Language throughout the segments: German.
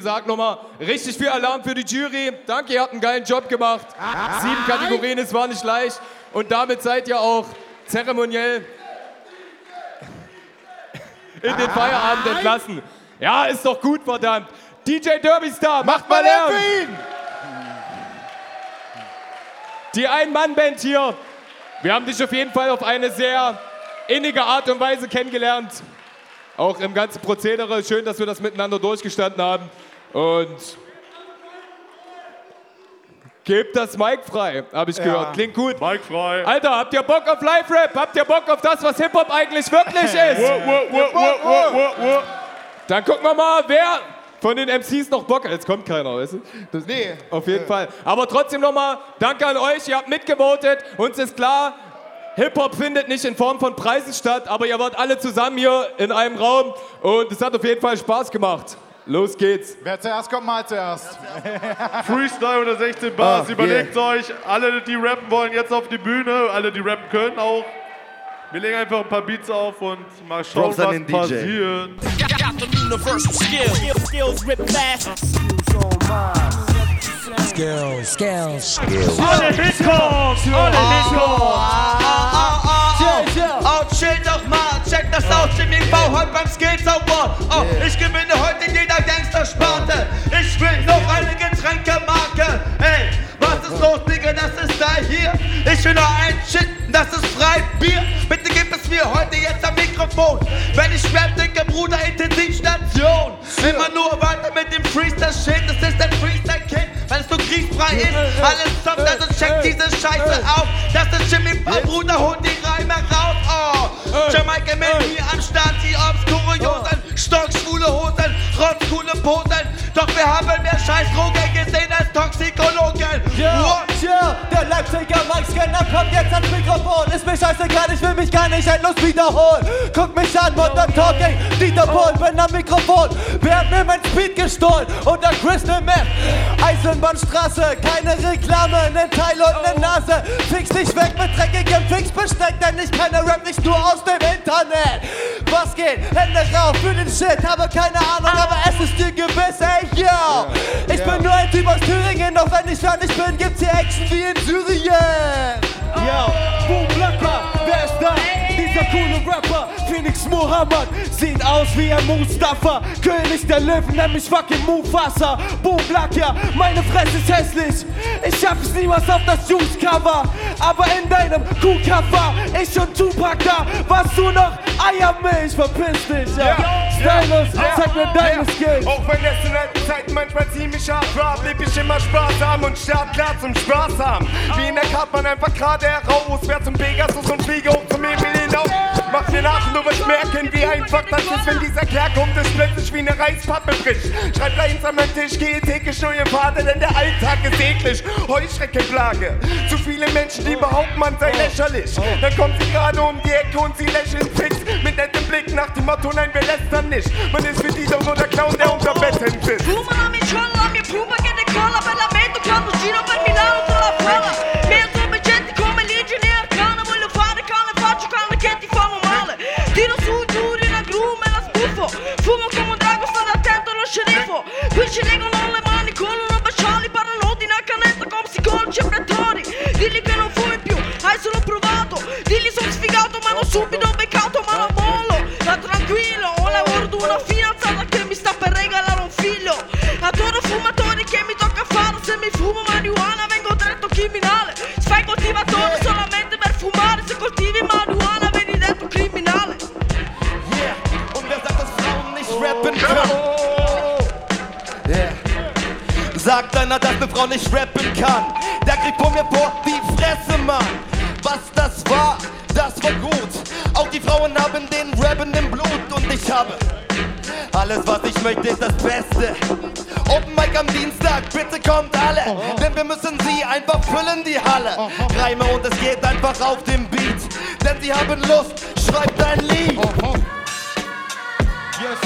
gesagt nochmal richtig viel Alarm für die Jury. Danke, ihr habt einen geilen Job gemacht. Sieben Kategorien, es war nicht leicht. Und damit seid ihr auch zeremoniell in den Feierabend entlassen. Ja, ist doch gut, verdammt. DJ Derby Star, macht mal Lärm. Die Ein-Mann-Band hier. Wir haben dich auf jeden Fall auf eine sehr innige Art und Weise kennengelernt. Auch im ganzen Prozedere. Schön, dass wir das miteinander durchgestanden haben. Und gebt das Mic frei, habe ich gehört. Klingt gut. Mike frei. Alter, habt ihr Bock auf Live-Rap? Habt ihr Bock auf das, was Hip-Hop eigentlich wirklich ist? Dann gucken wir mal, wer von den MCs noch Bock hat. Jetzt kommt keiner, weißt du? Das, Nee. Auf jeden Fall. Aber trotzdem nochmal, danke an euch, ihr habt mitgevotet. Uns ist klar, Hip-Hop findet nicht in Form von Preisen statt, aber ihr wart alle zusammen hier in einem Raum und es hat auf jeden Fall Spaß gemacht. Los geht's. Wer zuerst kommt, mal zuerst. Freestyle oder 16 Bars. Ah, Überlegt euch, alle, die rappen wollen, jetzt auf die Bühne. Alle, die rappen können auch. Wir legen einfach ein paar Beats auf und mal schauen, Props was den DJ. passiert. Skills, skills. Skills, skills. Alle Hitchcocks! Alle Oh, chill doch mal, check das aus, Jimmy V heute beim Skills Award. Oh, ich gewinne Mir am Start, die obskure Josen, stockschwule Hosen, rotzcoole Posen. Doch wir haben mehr Scheißdrogen der Leipziger Mike-Scanner kommt jetzt ans Mikrofon. Ist mir scheißegal, ich will mich gar nicht endlos wiederholen. Guck mich an, Modern Talking, Dieter Bohlen, bin am Mikrofon. Wer hat mir mein Speed gestohlen? Und der Crystal Meth. Eisenbahnstraße, keine Reklame, nen Teil und ne Nase. Fix dich weg mit dreckigem Fixbesteck, denn ich kenne Rap nicht nur aus dem Internet. Was geht? Hände rauf für den Shit, habe keine Ahnung, aber es ist dir gewiss, ey, yo. Ich bin nur ein Typ aus Thüringen, doch wenn ich fertig bin, gibt's hier Action wie in Syrien. Yo, Boom Blacker, wer ist da? Dieser coole Rapper, Phoenix Muhammad, sieht aus wie ein Mustafa, König der Löwen, nämlich fucking Mufasa. Boom Blacker, meine Fresse ist hässlich, ich schaff es niemals auf das Juice-Cover, aber in deinem Kuhcover, ich und Tupac da, warst du noch Eiermilch, verpiss dich, ja. Stylus, zeig mir deine Skills. Auch wenn es in alten Zeiten manchmal ziemlich hart war, blieb ich immer sparsam und startklar zum Spaß haben. Wie in der Kartbahn einfach gerade heraus, wer zum Pegasus und fliege hoch zum Himmel hinaus. Mach mir nach du wirst merken, wie einfach das ist, wenn dieser Kerl kommt, ist plötzlich wie eine Reispappe frisch. Schreib Lines an meinen Tisch, gehe täglich neue Pfade, denn der Alltag ist eklig. Heuschreckenplage. Zu viele Menschen, die behaupten, man sei lächerlich. Dann kommt sie gerade um die Ecke und sie lächeln fix. Mit nettem Blick nach dem Motto, nein, wir lästern nicht. Man ist für die doch nur der Clown, der unter Betten sitzt. Fuma na michola, mi pruba che subito beccato Ma la mollo, sta tranquillo Ho lavoro di una fidanzata che mi sta per regalare un figlio Adoro fumatori che mi tocca fare Se mi fumo marijuana vengo detto criminale Se fai coltivatore solamente per fumare Se coltivi marijuana vieni detto criminale Yeah, und wer sagt, dass Frauen nicht rappen können? Yeah. Sagt einer, dass eine Frau nicht rappen kann. Der kriegt von mir vor die Fresse, Mann. Was das war, das war gut. Auch die Frauen haben den Rappen im Blut und ich habe alles, was ich möchte, ist das Beste. Open Mic am Dienstag, bitte kommt alle. Denn wir müssen sie einfach füllen, die Halle. Reime und es geht einfach auf dem Beat. Denn sie haben Lust, schreibt ein Lied. Yes,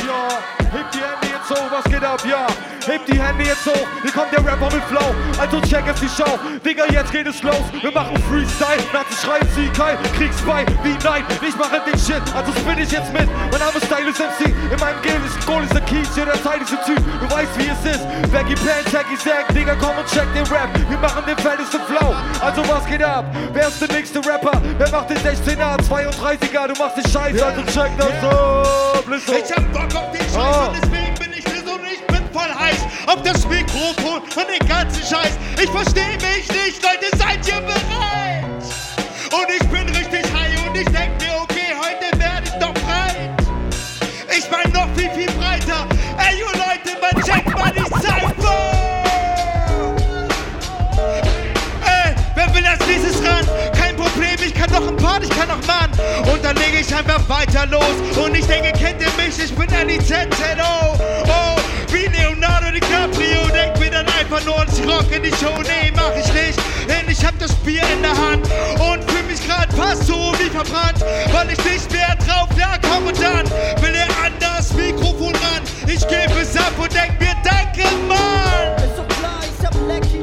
die Hände jetzt hoch, was geht ab? ab, ja. Hebt die Hände jetzt hoch, hier kommt der Rapper mit Flow. Also check es die Show. Digga, jetzt geht es los. Wir machen Freestyle, Nazi schreien sie kein Kriegsbei wie nein. Ich mache den Shit, also spin ich jetzt mit. Mein Name ist Style ist MC. In meinem Game ist Goal ist der Keys, jeder Zeit ist ein Typ. Du weißt wie es ist. Baggy Pants, Hacky Sack, Digga, komm und check den Rap. Wir machen den fettesten Flow. Also was geht ab? Wer ist der nächste Rapper? Wer macht den 16er, 32er? Du machst den Scheiß, also check das so. Blisso. Ich hab Bock auf den Scheiß Ah. und deswegen voll heiß auf das Mikrofon und den ganzen Scheiß. Ich versteh mich nicht, Leute, seid ihr bereit? Und ich bin richtig high und ich denk mir, okay, heute werde ich noch breit. Ich mein noch viel, viel breiter. Ey, you Leute, man checkt mal die Cypher! Ey, wer will als nächstes ran? Kein Problem, ich kann noch ein Part, ich kann noch Mann. Und dann lege ich einfach weiter los. Und ich denke, kennt ihr mich? Ich bin Annie ZZO. In die Show. Nee, mach ich nicht. Denn ich hab das Bier in der Hand. Und fühl mich grad fast so wie verbrannt. Weil ich nicht mehr drauf lag. Komm und dann will er an das Mikrofon ran. Ich gebe es ab und denk mir, danke, Mann. Ist doch klar, ich hab Lecky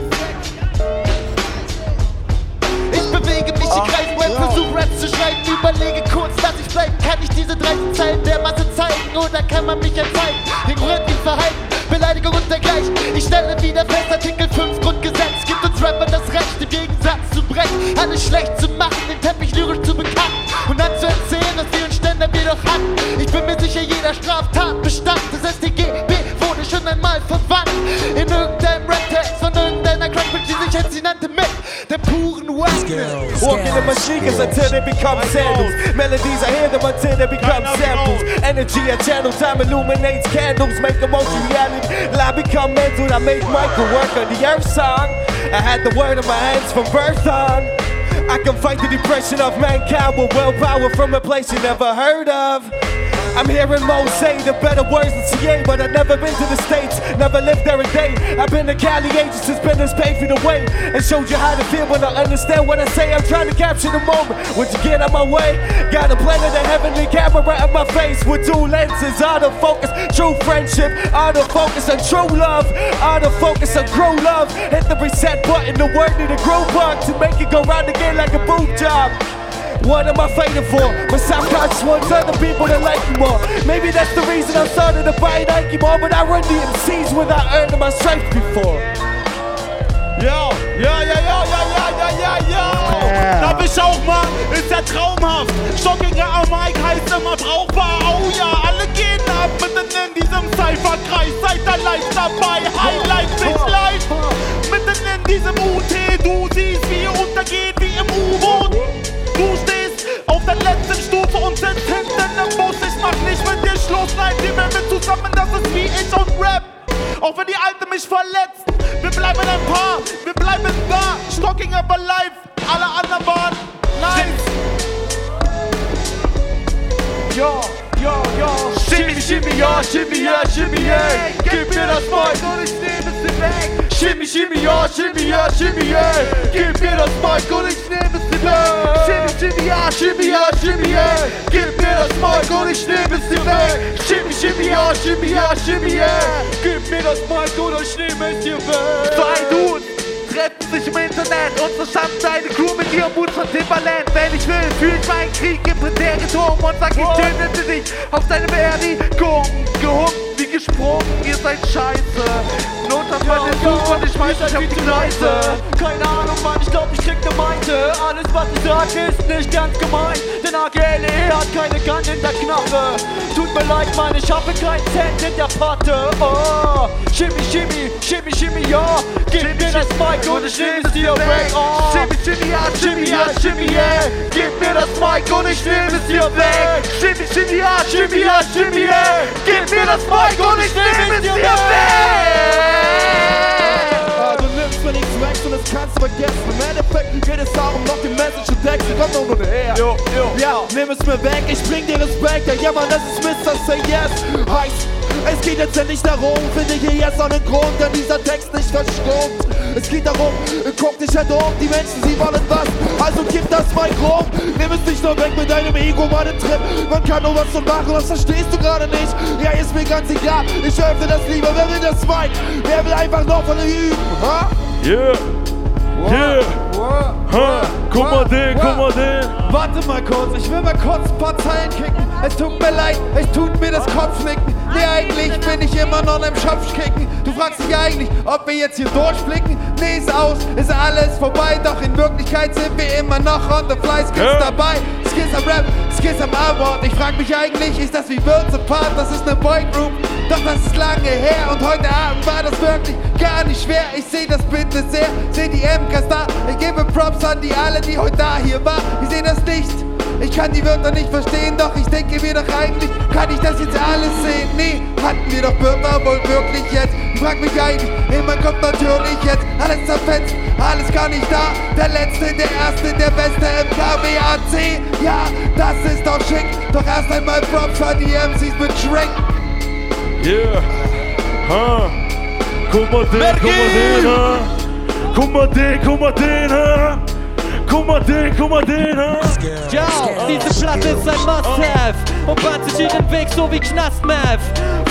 Ich bewege mich in Kreisen, Rap, versuch Raps zu schreiben, überlege kurz, dass ich bleiben kann. Ich diese 13 Zeilen der Masse zeigen oder kann man mich erzeigen? Ignorant Verhalten, Beleidigung und dergleichen. Ich stelle wieder fest, 5 alles schlecht zu machen, den Teppich lyrisch zu bekacken und dann zu erzählen, dass wir uns Ständer wir doch hatten. Ich bin mir sicher, jeder Straftat bestand. Das StGB wurde schon einmal verwandt in irgendeinem Rap-Text von irgendeiner Crackbitch, die sich jetzt sie nannte mit der puren Wackness. Walking in sneakers until they become sandals. Melodies, I hear them until they become samples. Energy, a channel, time illuminates candles, make emotion reality. I become mental, I make Michael work on the earth song. I had the word in my hands from birth on. I can fight the depression of mankind with willpower from a place you never heard of. I'm hearing Mo say the better words than CA, but I've never been to the States, never lived there a day. I've been to Cali agents since business paid for the way and showed you how to feel when I understand what I say. I'm trying to capture the moment. Would you get out my way? Got a planet of heavenly camera in my face with two lenses, Out of focus, true friendship, out of focus on true love, out of focus on grow love. Hit the reset button, the word need a grow bug to make it go round again like a boot job. What am I fighting for? My subconscious wants other people to like me more. Maybe that's the reason I started to buy Nike more, but I run the MCs without earning my stripes before. Ja, ja, ja, ja, ja, ja, ja, ja, ja. Darf ich auch mal? Ist ja traumhaft. Stockinger am Mike heißt immer brauchbar. Oh ja, alle gehen ab mitten in diesem Cypherkreis. Seid da live dabei. Highlight sich live. Mitten in diesem UT. Du siehst, wie untergeht wie im U-Boot. Du stehst auf der letzten Stufe und sitzt hinten im Bus. Ich mach nicht mit dir Schluss. Nein, wir werden zusammen. Das ist wie ich und Rap. Auch wenn die Alte mich verletzt, wir bleiben ein Paar, wir bleiben da. Stocking aber live, alle anderen waren nice. Ja, ja, ja. Shimmy, shimmy, ja, shimmy, ja, shimmy, yeah. Gib mir das Mic und ich nehme es dir weg. Shimmy, shimmy, ja, shimmy, ja, shimmy, yeah. Gib mir das Mic und ich nehme es. Shimmy, ja, shimmy, ja, shimmy, yeah. Gib mir das Mic und ich nehme es dir weg. Shimmy, shimmy, ja, shimmy, ja, shimmy, yeah. Gib mir das Mic und ich nehme es dir weg. Zwei Dudes treffen sich im Internet und zusammen eine Crew mit ihrem Mut von Timberland. Wenn ich will, fühl ich meinen Krieg im Präteritum und sag, ich tötete dich auf deine Beerdigung. Gehunkt wie gesprungen, ihr seid scheiße. Not auf meine Suche und ich weiß, ich hab die Gleise. Keine Ahnung, Mann, ich glaub, ich krieg ne Meinte. Alles, was ich sag, ist nicht ganz gemein. Denn AGLE hat keine Kant in der Knarre. Tut mir leid, Mann, ich habe keinen Cent in der Patte. Oh, shimmy, shimmy, shimmy, shimmy, ja. Gib mir das Mic und ich nehm es dir weg. Oh, Shimmy, shimmy, ja, shimmy, ja, shimmy, yeah. Gib mir das Mic und ich nehm es dir weg. Shimmy, shimmy, ja, shimmy, ja, shimmy, yeah. Gib mir das Mic und ich nehme es dir weg. Du nimmst mir nichts weg und das kannst du vergessen. Im Endeffekt geht es darum, noch die Message zu texten. Komm doch nur her. Jo, jo. Ja, nimm es mir weg, ich bring dir Respekt. Ja, ja, Mann, das ist Mr. Say Yes. Heißt, es geht geht letztendlich darum, finde ich hier jetzt noch einen Grund, denn dieser Text nicht verstummt. Es geht darum, guck dich halt um, die Menschen, sie wollen was, also gib das mal rum. Nimm es nicht nur weg mit deinem Ego, meinen Trip. Man kann nur was so machen, das verstehst du gerade nicht. Ja, ist mir ganz egal, ich öffne das lieber, wer will das Mic? Wer will einfach noch von üben, ha? Yeah. Yeah. Ha. Guck mal den, guck mal den. Warte mal kurz, ich will mal kurz ein paar Zeilen kicken. Es tut mir leid, es tut mir das Kopfnicken. Nee, eigentlich bin ich immer noch im Schopf kicken. Du fragst dich eigentlich, ob wir jetzt hier durchblicken. Nee, ist aus, ist alles vorbei. Doch in Wirklichkeit sind wir immer noch on the fly. Skills Ja. dabei, Skills am Rap, Skills am Award. Ich frag mich eigentlich, ist das wie Würze Part? Das ist ne Boygroup. Doch das ist lange her und heute Abend war das wirklich gar nicht schwer. Ich seh das bitte sehr, seh die MKs da. Ich gebe Props an die alle, die heute da hier waren. Ich seh das nicht. Ich kann die Wörter nicht verstehen, doch ich denke mir doch eigentlich, kann ich das jetzt alles sehen? Nee, hatten wir doch Wörter wohl wirklich jetzt? Ich frag mich eigentlich, in mein Kopf natürlich jetzt, alles zerfetzt, alles gar nicht da. Der Letzte, der Erste, der Beste im KWAC. Ja, das ist doch schick, doch erst einmal Props an die MCs mit Shrek. Yeah. Ha. Guck mal den, guck mal den, ha. Guck mal den, guck mal den, ha. Guck mal den, guck mal den, ha. Ja, diese Platte ist ein Must-Have und bahnt sich ihren Weg so wie Knast-Math.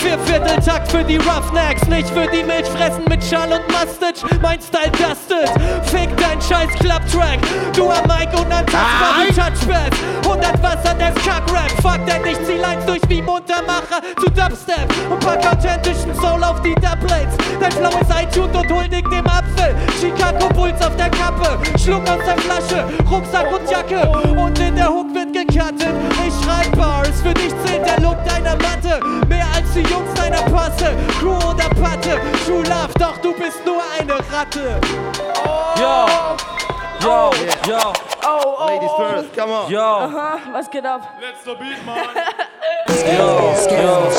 Vier Vierteltakt für die Roughnecks, nicht für die Milchfressen mit Schall und Mustache. Mein Style dustet, fick dein scheiß Club-Track. Du am Mic und wie Touchpads. 100 Wasser des Kack-Rap, fuck denn ich zieh Lines durch wie Muntermacher zu Dubstep und pack authentischen Soul auf die Dubplates. Dein Flow ist iTunes und huldig dem Apfel. Chicago Bulls auf der Kappe, Schluck aus der Flasche, Rucksack und Jacke und in der Hook wird gecuttet. Ich schreib Bars, für dich zählt der Look deiner Matte. Mehr als die Jungs deiner Passe, Crew oder Patte. True Love, doch du bist nur eine Ratte. Yo, yo, yo, Oh, oh, Ladies oh. first, come on. yo, Aha, was geht ab? Letzter Beat, Mann. yo, yo.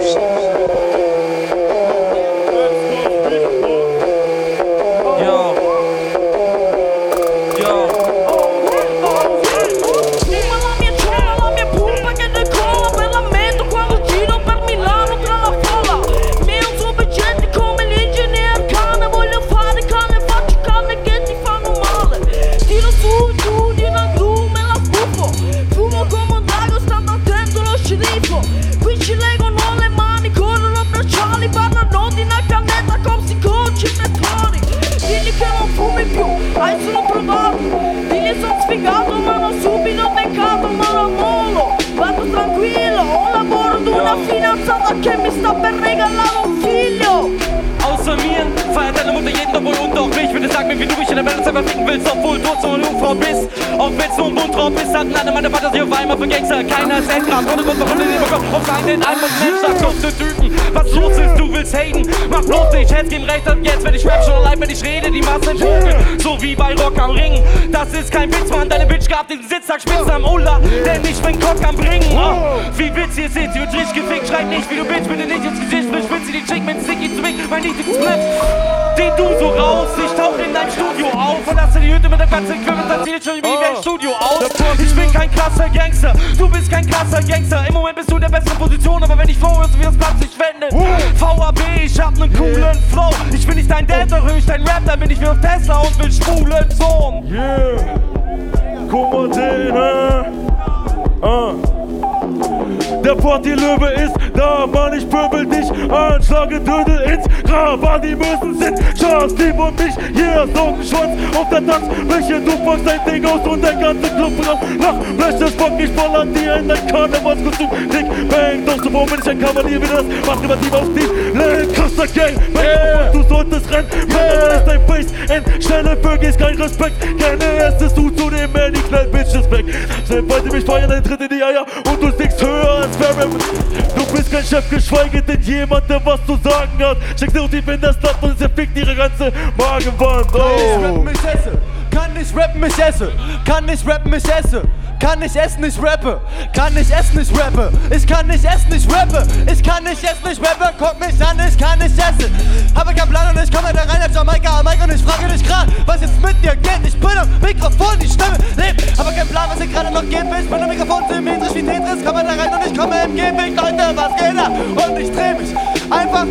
Yo. Sta per regalare un figlio Außer mir feiert deine Mutter jeden Doppel und auch mich. Bitte sag mir, wie du mich in der Welt selber ficken willst, obwohl du so eine Jungfrau bist. Auch wenn's nur ein Wundraum bist, hatten alle meine Fantasie auf einmal für Gangster. Keiner ist Endgrad, ohne Grund, warum du den bekommst. Auf einen Einmal Mensch, sag dunkle Typen. Was los ist, du willst haten. Mach bloß nicht, hätt's geben recht, und jetzt, wenn ich rap, schon allein, wenn ich rede, die Massen entwugeln. So wie bei Rock am Ring. Das ist kein Witz, Mann, deine Bitch gab den Sitzsack spitz am Ulla. Denn ich bin Cock am Bringen. Oh, wie Witz ihr seht, sie wird richtig gefickt. Schreit nicht, wie du bist, bitte nicht ins Gesicht. Sprich, spitz sie die Chick mit Sticky niedrigen Split. Den du so raus, ich tauch in deinem Studio auf und lasse die Hütte mit der ganzen Equipment, das sieht schon wie ein Studio aus. Ich bin kein krasser Gangster, du bist kein krasser Gangster. Im Moment bist du in der besten Position, aber wenn ich flow, wirst du Platz nicht wenden. VAB, ich hab nen coolen Flow. Ich bin nicht dein Dad, doch höre ich dein Rap, dann bin ich wie auf Tesla und will schwulen Sohn. Yeah. Guck mal den, ha. Ah. Der Partylöwe ist da, Mann, ich pöbel dich. An, schlage Dödel ins Grab, an die müssen sind Charles, Steve und mich, yeah, Sockenschwanz auf der Tanzfläche, du packst dein Ding aus und der ganze Club raucht, lach, Fläche, Spock, ich baller dir in dein Karnevalskostüm, Dick, Bang, doch so, warum bin ich ein Kavalier, wie das. Macht privativ auf die Lane, krasser Gang, Bang, du solltest rennen, yeah. ist dein Face, in schnelle Vögel ist kein Respekt, keine erstes du zu dem Man, die kleinen Bitches weg, selbst wollte mich feiern, dein Tritt in die Eier und du stickst höher als Ferrum, du bist kein Chef, geschweige denn jemand, der was zu sagen hat, steckst so tief in der Stadt und sie fickt ihre ganze Magenwand, oh. Kann ich esse. Kann nicht rappen, ich esse. Kann nicht rappen, ich esse. Kann nicht essen, ich rappe. Kann nicht essen, ich rappe. Ich kann nicht essen, ich rappe. Ich kann nicht essen, ich rappe. Guck mich an, ich kann nicht essen. Habe keinen Plan und ich komme da rein als Jamaika am Mike und ich frage dich grad, was jetzt mit dir geht. Ich bin am Mikrofon, die Stimme lebt. Habe keinen Plan, was hier gerade noch geht. Ich bin am Mikrofon symmetrisch wie Tetris. Komme da rein und ich komme im Gehweg. Leute, was geht da? Und ich dreh mich Einfach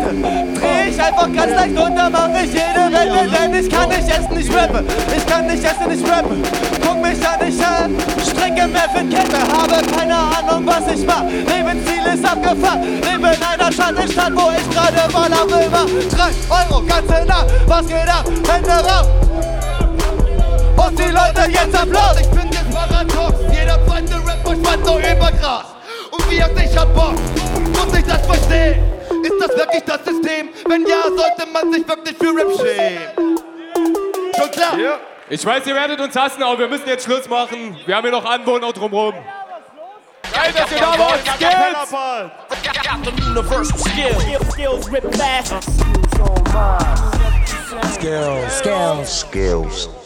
dreh ich einfach ganz leicht runter, mach ich jede Welle, denn ich kann nicht essen, ich rappe. Ich kann nicht essen, ich rappe. Guck mich an, ich äh, strecke Kette, habe keine Ahnung, was ich mach. Lebensziel ist abgefahren, lebe in einer Schattenstadt, wo ich gerade ballern will, war. Drei Euro, ganze Nacht, was geht ab? Hände raus! Und die Leute jetzt Applaus! Wirklich das System? Wenn ja, sollte man sich wirklich für Rap schämen. Schon klar? Ja. Ich weiß, ihr werdet uns hassen, aber wir müssen jetzt Schluss machen. Wir haben hier noch Anwohner drumherum. Geil, dass ihr da wart. Skills! Universal. Skills rip fast. Skills, skills, skills.